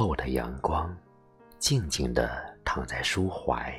后的阳光，静静地躺在书怀。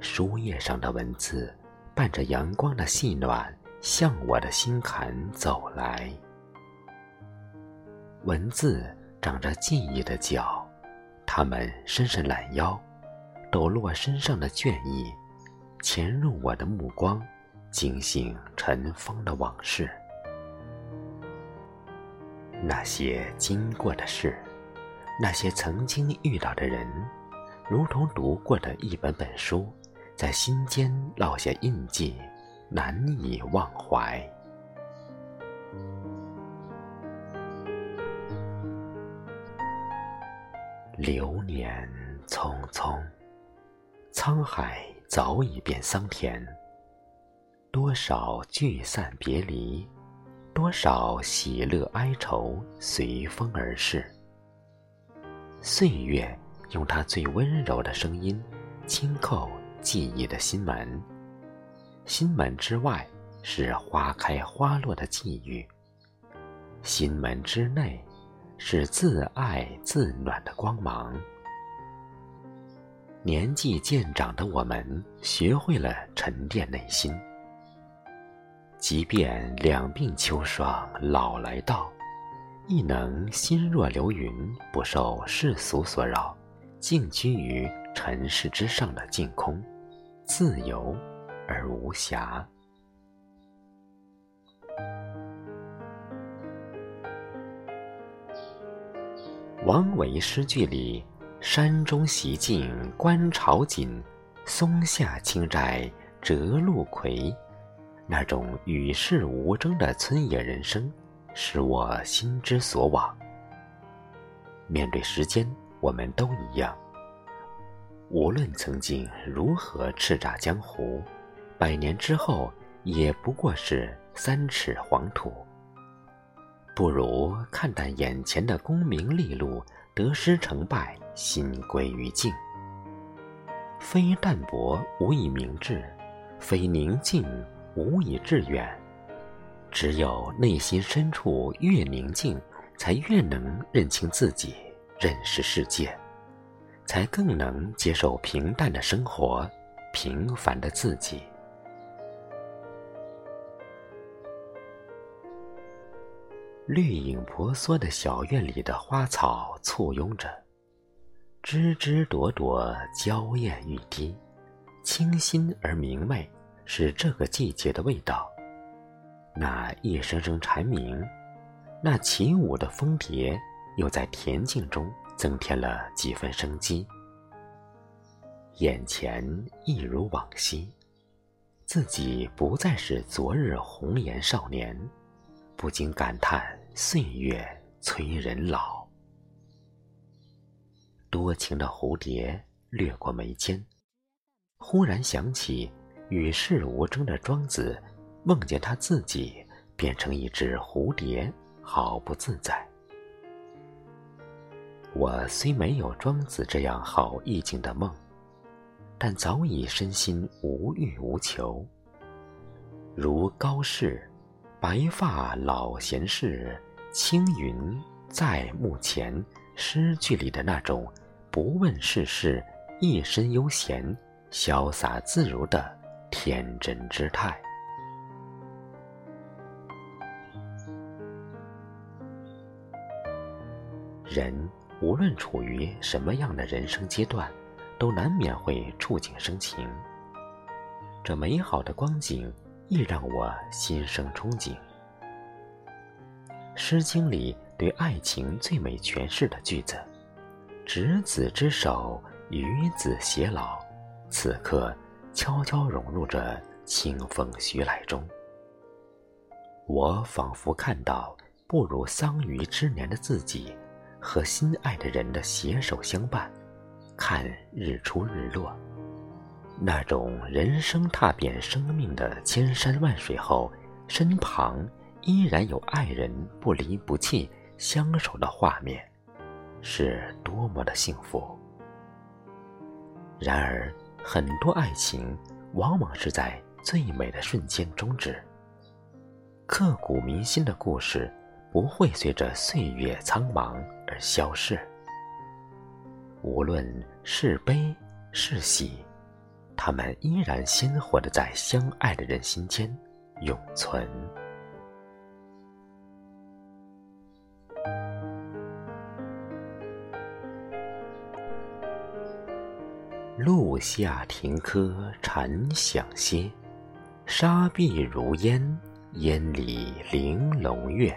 书页上的文字，伴着阳光的细暖，向我的心坎走来。文字长着记忆的脚，它们伸伸懒腰，抖落身上的倦意，潜入我的目光，惊醒尘封的往事。那些经过的事，那些曾经遇到的人，如同读过的一本本书。在心间烙下印记，难以忘怀。流年匆匆，沧海早已变桑田。多少聚散别离，多少喜乐哀愁，随风而逝。岁月用它最温柔的声音，轻叩。记忆的心门，心门之外是花开花落的际遇，心门之内是自爱自暖的光芒。年纪渐长的我们，学会了沉淀内心。即便两鬓秋霜老来到，亦能心若流云，不受世俗所扰，静居于尘世之上的净空。自由而无暇。王维诗句里“山中习静观潮景，松下清斋折露葵”，那种与世无争的村野人生，使我心之所往。面对时间，我们都一样。无论曾经如何叱咤江湖，百年之后也不过是三尺黄土。不如看淡眼前的功名利禄、得失成败，心归于静。非淡泊无以明志，非宁静无以致远。只有内心深处越宁静，才越能认清自己，认识世界。才更能接受平淡的生活，平凡的自己。绿影婆娑的小院里的花草簇拥着，枝枝朵朵娇艳欲滴，清新而明媚，是这个季节的味道。那一声声蝉鸣，那起舞的蜂蝶，又在恬静中。增添了几分生机。眼前一如往昔，自己不再是昨日红颜少年，不禁感叹岁月催人老。多情的蝴蝶掠过眉间，忽然想起与世无争的庄子，梦见他自己变成一只蝴蝶，好不自在。我虽没有庄子这样好意境的梦，但早已身心无欲无求。如高适“白发老闲士，青云在目前”诗句里的那种不问世事、一身悠闲、潇洒自如的天真之态。人。无论处于什么样的人生阶段，都难免会触景生情。这美好的光景亦让我心生憧憬。《诗经》里对爱情最美诠释的句子：“执子之手，与子偕老。”此刻悄悄融入着清风徐来中。我仿佛看到步入桑榆之年的自己。和心爱的人的携手相伴，看日出日落，那种人生踏遍生命的千山万水后，身旁依然有爱人不离不弃相守的画面，是多么的幸福。然而，很多爱情往往是在最美的瞬间终止。刻骨铭心的故事，不会随着岁月苍茫。而消逝。无论是悲是喜，他们依然鲜活的在相爱的人心间永存。路下停柯蝉响歇，沙碧如烟，烟里玲珑月。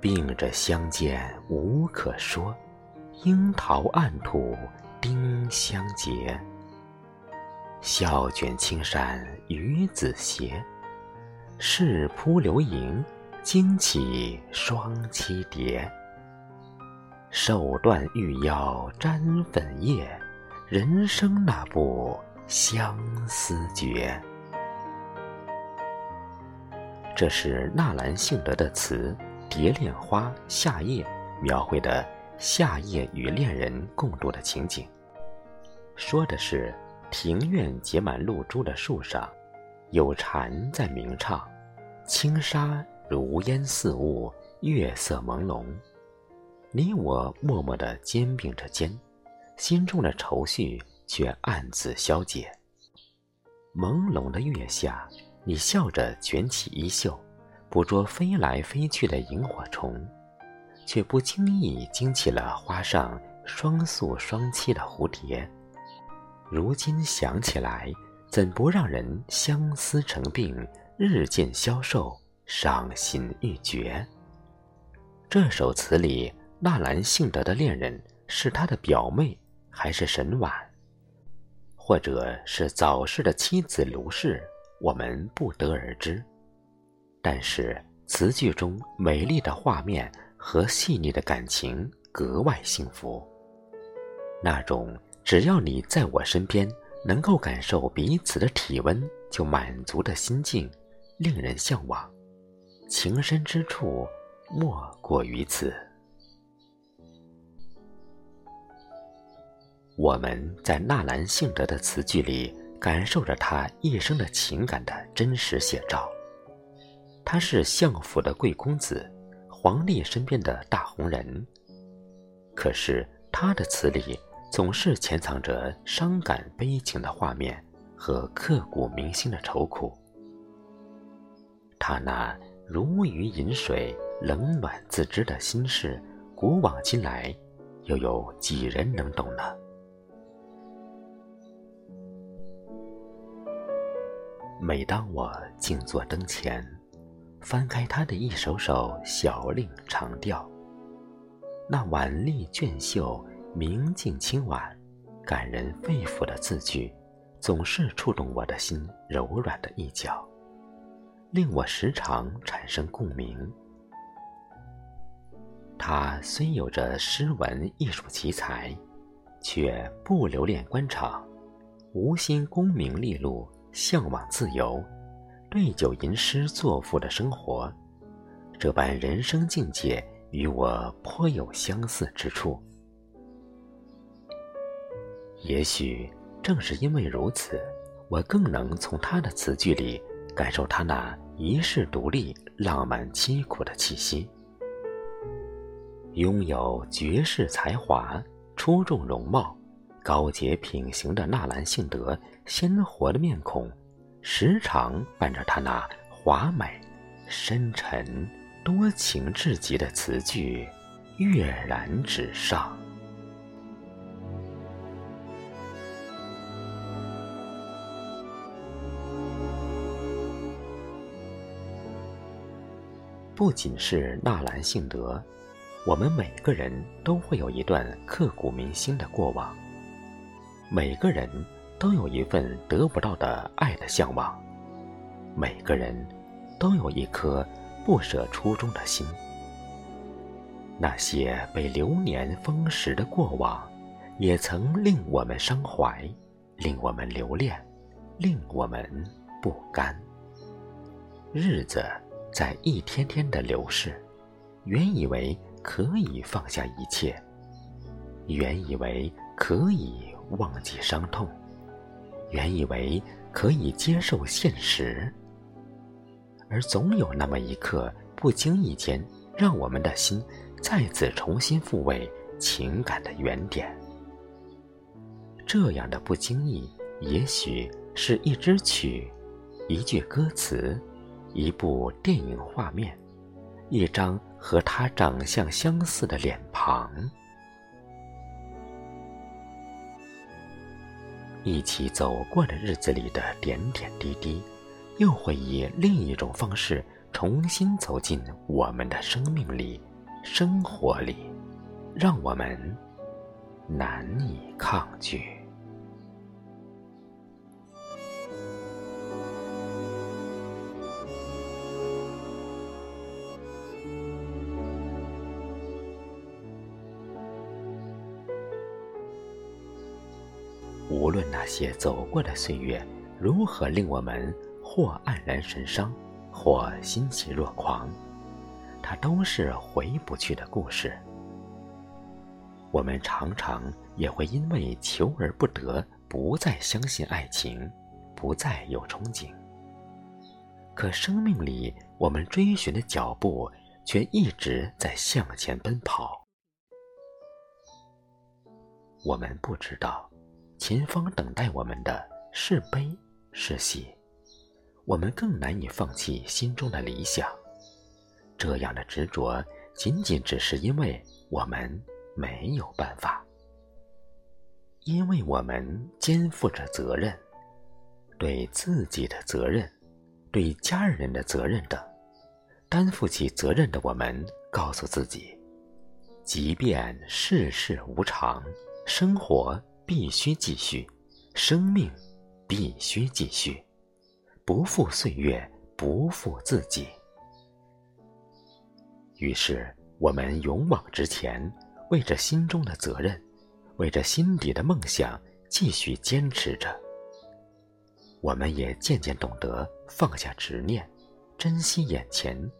并着相见无可说，樱桃暗吐丁香结。笑卷青衫与子斜，试扑流萤，惊起双栖蝶。手断玉腰沾粉叶。人生那部相思诀，这是纳兰性德的词《蝶恋花·夏夜》描绘的夏夜与恋人共度的情景。说的是庭院结满露珠的树上，有蝉在鸣唱，轻纱如烟似雾，月色朦胧，你我默默地肩并着肩。心中的愁绪却暗自消解。朦胧的月下，你笑着卷起衣袖，捕捉飞来飞去的萤火虫，却不经意惊起了花上双宿双栖的蝴蝶。如今想起来，怎不让人相思成病，日渐消瘦，伤心欲绝？这首词里，纳兰性德的恋人是他的表妹。还是沈婉，或者是早逝的妻子卢氏，我们不得而知。但是词句中美丽的画面和细腻的感情格外幸福。那种只要你在我身边，能够感受彼此的体温就满足的心境，令人向往。情深之处，莫过于此。我们在纳兰性德的词句里感受着他一生的情感的真实写照。他是相府的贵公子，皇帝身边的大红人。可是他的词里总是潜藏着伤感悲情的画面和刻骨铭心的愁苦。他那如鱼饮水、冷暖自知的心事，古往今来，又有几人能懂呢？每当我静坐灯前，翻开他的一首首小令长调，那婉丽娟秀、明净清婉、感人肺腑的字句，总是触动我的心柔软的一角，令我时常产生共鸣。他虽有着诗文艺术奇才，却不留恋官场，无心功名利禄。向往自由，对酒吟诗作赋的生活，这般人生境界与我颇有相似之处。也许正是因为如此，我更能从他的词句里感受他那一世独立、浪漫凄苦的气息。拥有绝世才华、出众容貌。高洁品行的纳兰性德，鲜活的面孔，时常伴着他那华美、深沉、多情至极的词句，跃然纸上。不仅是纳兰性德，我们每个人都会有一段刻骨铭心的过往。每个人都有一份得不到的爱的向往，每个人都有一颗不舍初衷的心。那些被流年风蚀的过往，也曾令我们伤怀，令我们留恋，令我们不甘。日子在一天天的流逝，原以为可以放下一切，原以为可以。忘记伤痛，原以为可以接受现实，而总有那么一刻，不经意间，让我们的心再次重新复位情感的原点。这样的不经意，也许是一支曲，一句歌词，一部电影画面，一张和他长相相似的脸庞。一起走过的日子里的点点滴滴，又会以另一种方式重新走进我们的生命里、生活里，让我们难以抗拒。那些走过的岁月如何令我们或黯然神伤，或欣喜若狂，它都是回不去的故事。我们常常也会因为求而不得，不再相信爱情，不再有憧憬。可生命里我们追寻的脚步，却一直在向前奔跑。我们不知道。前方等待我们的是悲是喜，我们更难以放弃心中的理想。这样的执着，仅仅只是因为我们没有办法，因为我们肩负着责任，对自己的责任，对家人的责任等。担负起责任的我们，告诉自己，即便世事无常，生活。必须继续，生命必须继续，不负岁月，不负自己。于是，我们勇往直前，为着心中的责任，为着心底的梦想，继续坚持着。我们也渐渐懂得放下执念，珍惜眼前，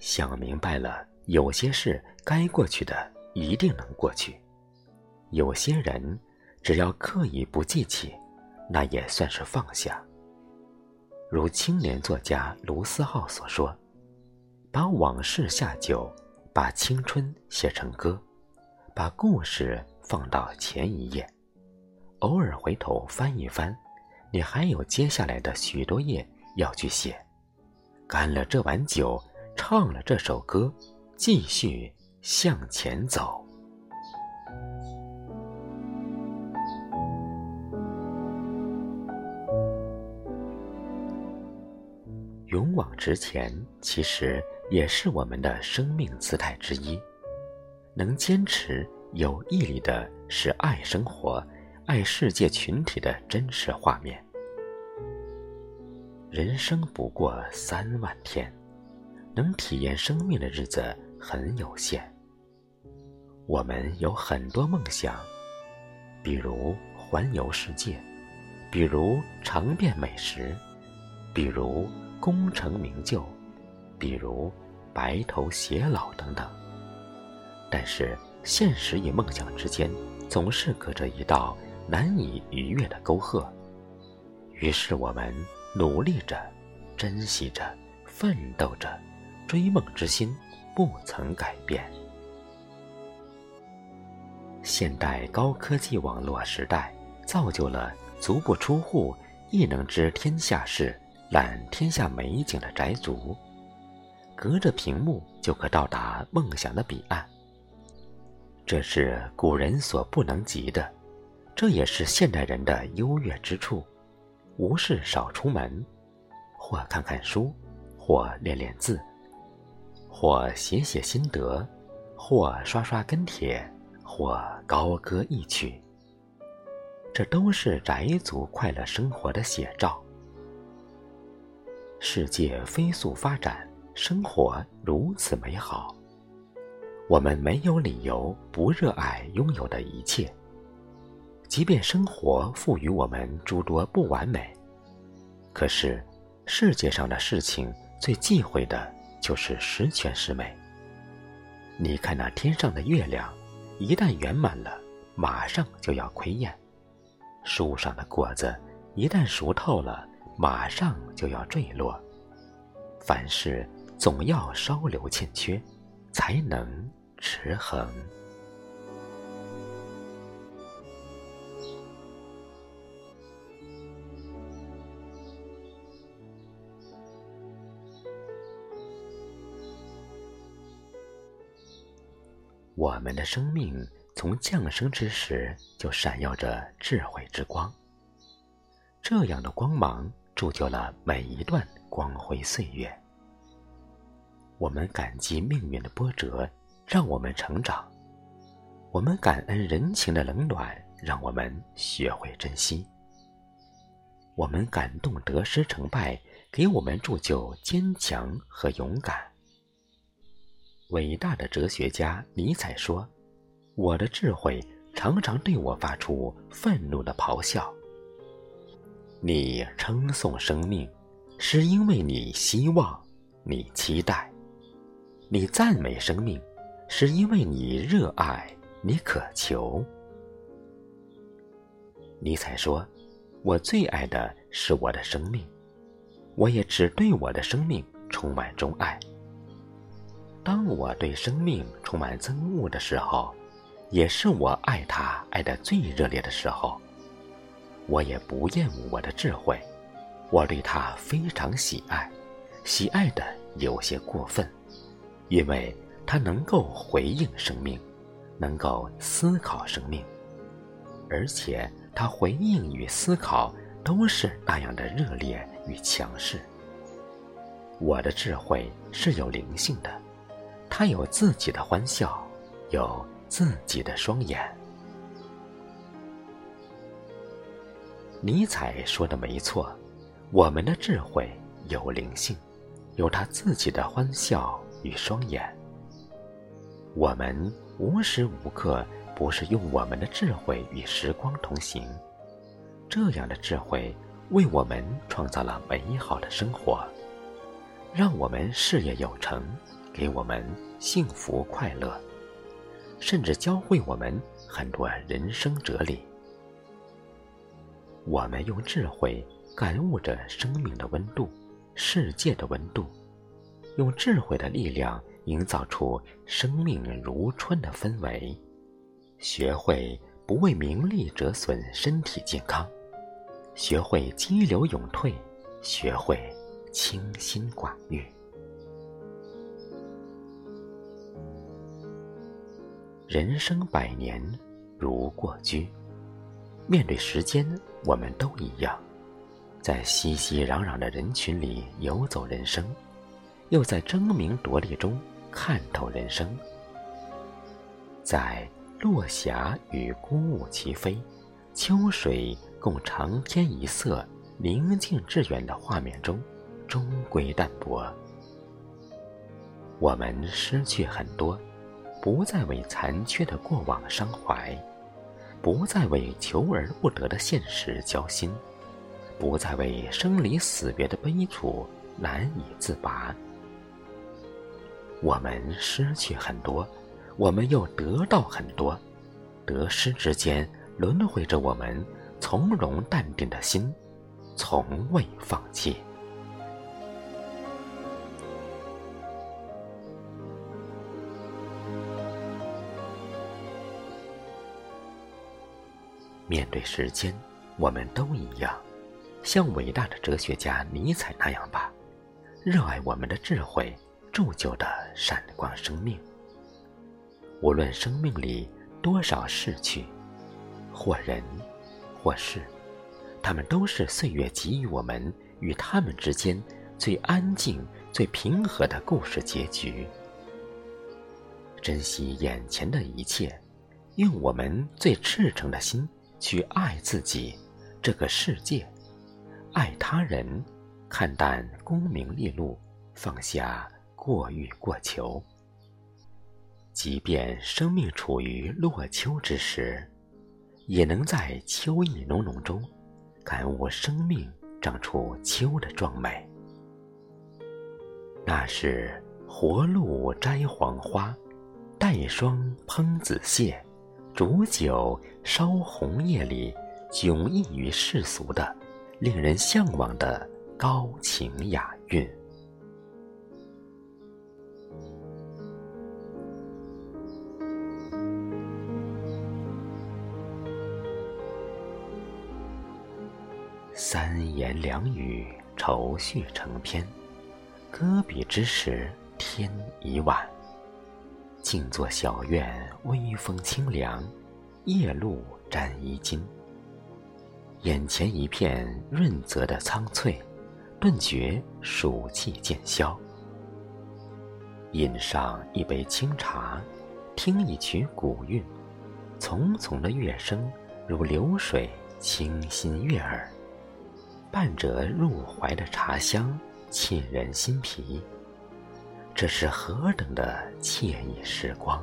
想明白了，有些事该过去的一定能过去，有些人。只要刻意不记起，那也算是放下。如青年作家卢思浩所说：“把往事下酒，把青春写成歌，把故事放到前一页，偶尔回头翻一翻，你还有接下来的许多页要去写。干了这碗酒，唱了这首歌，继续向前走。”勇往直前，其实也是我们的生命姿态之一。能坚持、有毅力的，是爱生活、爱世界群体的真实画面。人生不过三万天，能体验生命的日子很有限。我们有很多梦想，比如环游世界，比如尝遍美食，比如……功成名就，比如白头偕老等等。但是现实与梦想之间总是隔着一道难以逾越的沟壑。于是我们努力着，珍惜着，奋斗着，追梦之心不曾改变。现代高科技网络时代造就了足不出户亦能知天下事。览天下美景的宅族，隔着屏幕就可到达梦想的彼岸。这是古人所不能及的，这也是现代人的优越之处。无事少出门，或看看书，或练练字，或写写心得，或刷刷跟帖，或高歌一曲。这都是宅族快乐生活的写照。世界飞速发展，生活如此美好，我们没有理由不热爱拥有的一切。即便生活赋予我们诸多不完美，可是世界上的事情最忌讳的就是十全十美。你看那天上的月亮，一旦圆满了，马上就要亏厌；树上的果子，一旦熟透了。马上就要坠落，凡事总要稍留欠缺，才能持恒。我们的生命从降生之时就闪耀着智慧之光，这样的光芒铸就了每一段光辉岁月。我们感激命运的波折，让我们成长；我们感恩人情的冷暖，让我们学会珍惜；我们感动得失成败，给我们铸就坚强和勇敢。伟大的哲学家尼采说：“我的智慧常常对我发出愤怒的咆哮。你称颂生命，是因为你希望，你期待；你赞美生命，是因为你热爱，你渴求。”尼采说：“我最爱的是我的生命，我也只对我的生命充满钟爱。”当我对生命充满憎恶的时候，也是我爱他爱得最热烈的时候。我也不厌恶我的智慧，我对它非常喜爱，喜爱的有些过分，因为它能够回应生命，能够思考生命，而且它回应与思考都是那样的热烈与强势。我的智慧是有灵性的。他有自己的欢笑，有自己的双眼。尼采说的没错，我们的智慧有灵性，有他自己的欢笑与双眼。我们无时无刻不是用我们的智慧与时光同行，这样的智慧为我们创造了美好的生活，让我们事业有成。给我们幸福快乐，甚至教会我们很多人生哲理。我们用智慧感悟着生命的温度，世界的温度，用智慧的力量营造出生命如春的氛围。学会不为名利折损身体健康，学会激流勇退，学会清心寡欲。人生百年如过居，面对时间，我们都一样，在熙熙攘攘的人群里游走人生，又在争名夺利中看透人生。在落霞与孤鹜齐飞，秋水共长天一色，宁静致远的画面中，终归淡泊。我们失去很多。不再为残缺的过往伤怀，不再为求而不得的现实焦心，不再为生离死别的悲楚难以自拔。我们失去很多，我们又得到很多，得失之间轮回着我们从容淡定的心，从未放弃。面对时间，我们都一样，像伟大的哲学家尼采那样吧，热爱我们的智慧铸就的闪光生命。无论生命里多少逝去，或人，或事，他们都是岁月给予我们与他们之间最安静、最平和的故事结局。珍惜眼前的一切，用我们最赤诚的心。去爱自己，这个世界，爱他人，看淡功名利禄，放下过欲过求。即便生命处于落秋之时，也能在秋意浓浓中，感悟生命长出秋的壮美。那是活鹿摘黄花，带霜烹紫蟹。煮酒烧红叶里迥异于世俗的令人向往的高情雅韵。三言两语愁绪成篇搁笔之时天已晚。静坐小院微风清凉，夜露沾衣襟。眼前一片润泽的苍翠，顿觉暑气渐消。饮上一杯清茶，听一曲古韵，淙淙的乐声如流水，清新悦耳。伴着入怀的茶香，沁人心脾。这是何等的惬意时光！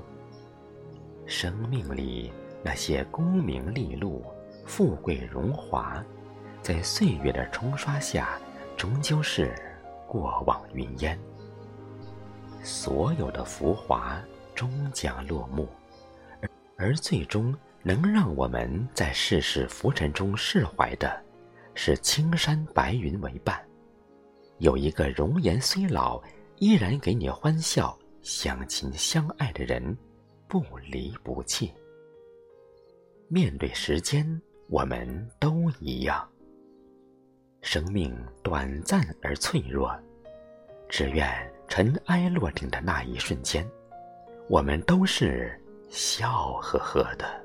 生命里那些功名利禄。富贵荣华，在岁月的冲刷下，终究是过往云烟。所有的浮华终将落幕，而而最终能让我们在世事浮沉中释怀的，是青山白云为伴，有一个容颜虽老，依然给你欢笑、相亲相爱的人，不离不弃。面对时间。我们都一样，生命短暂而脆弱，只愿尘埃落定的那一瞬间，我们都是笑呵呵的。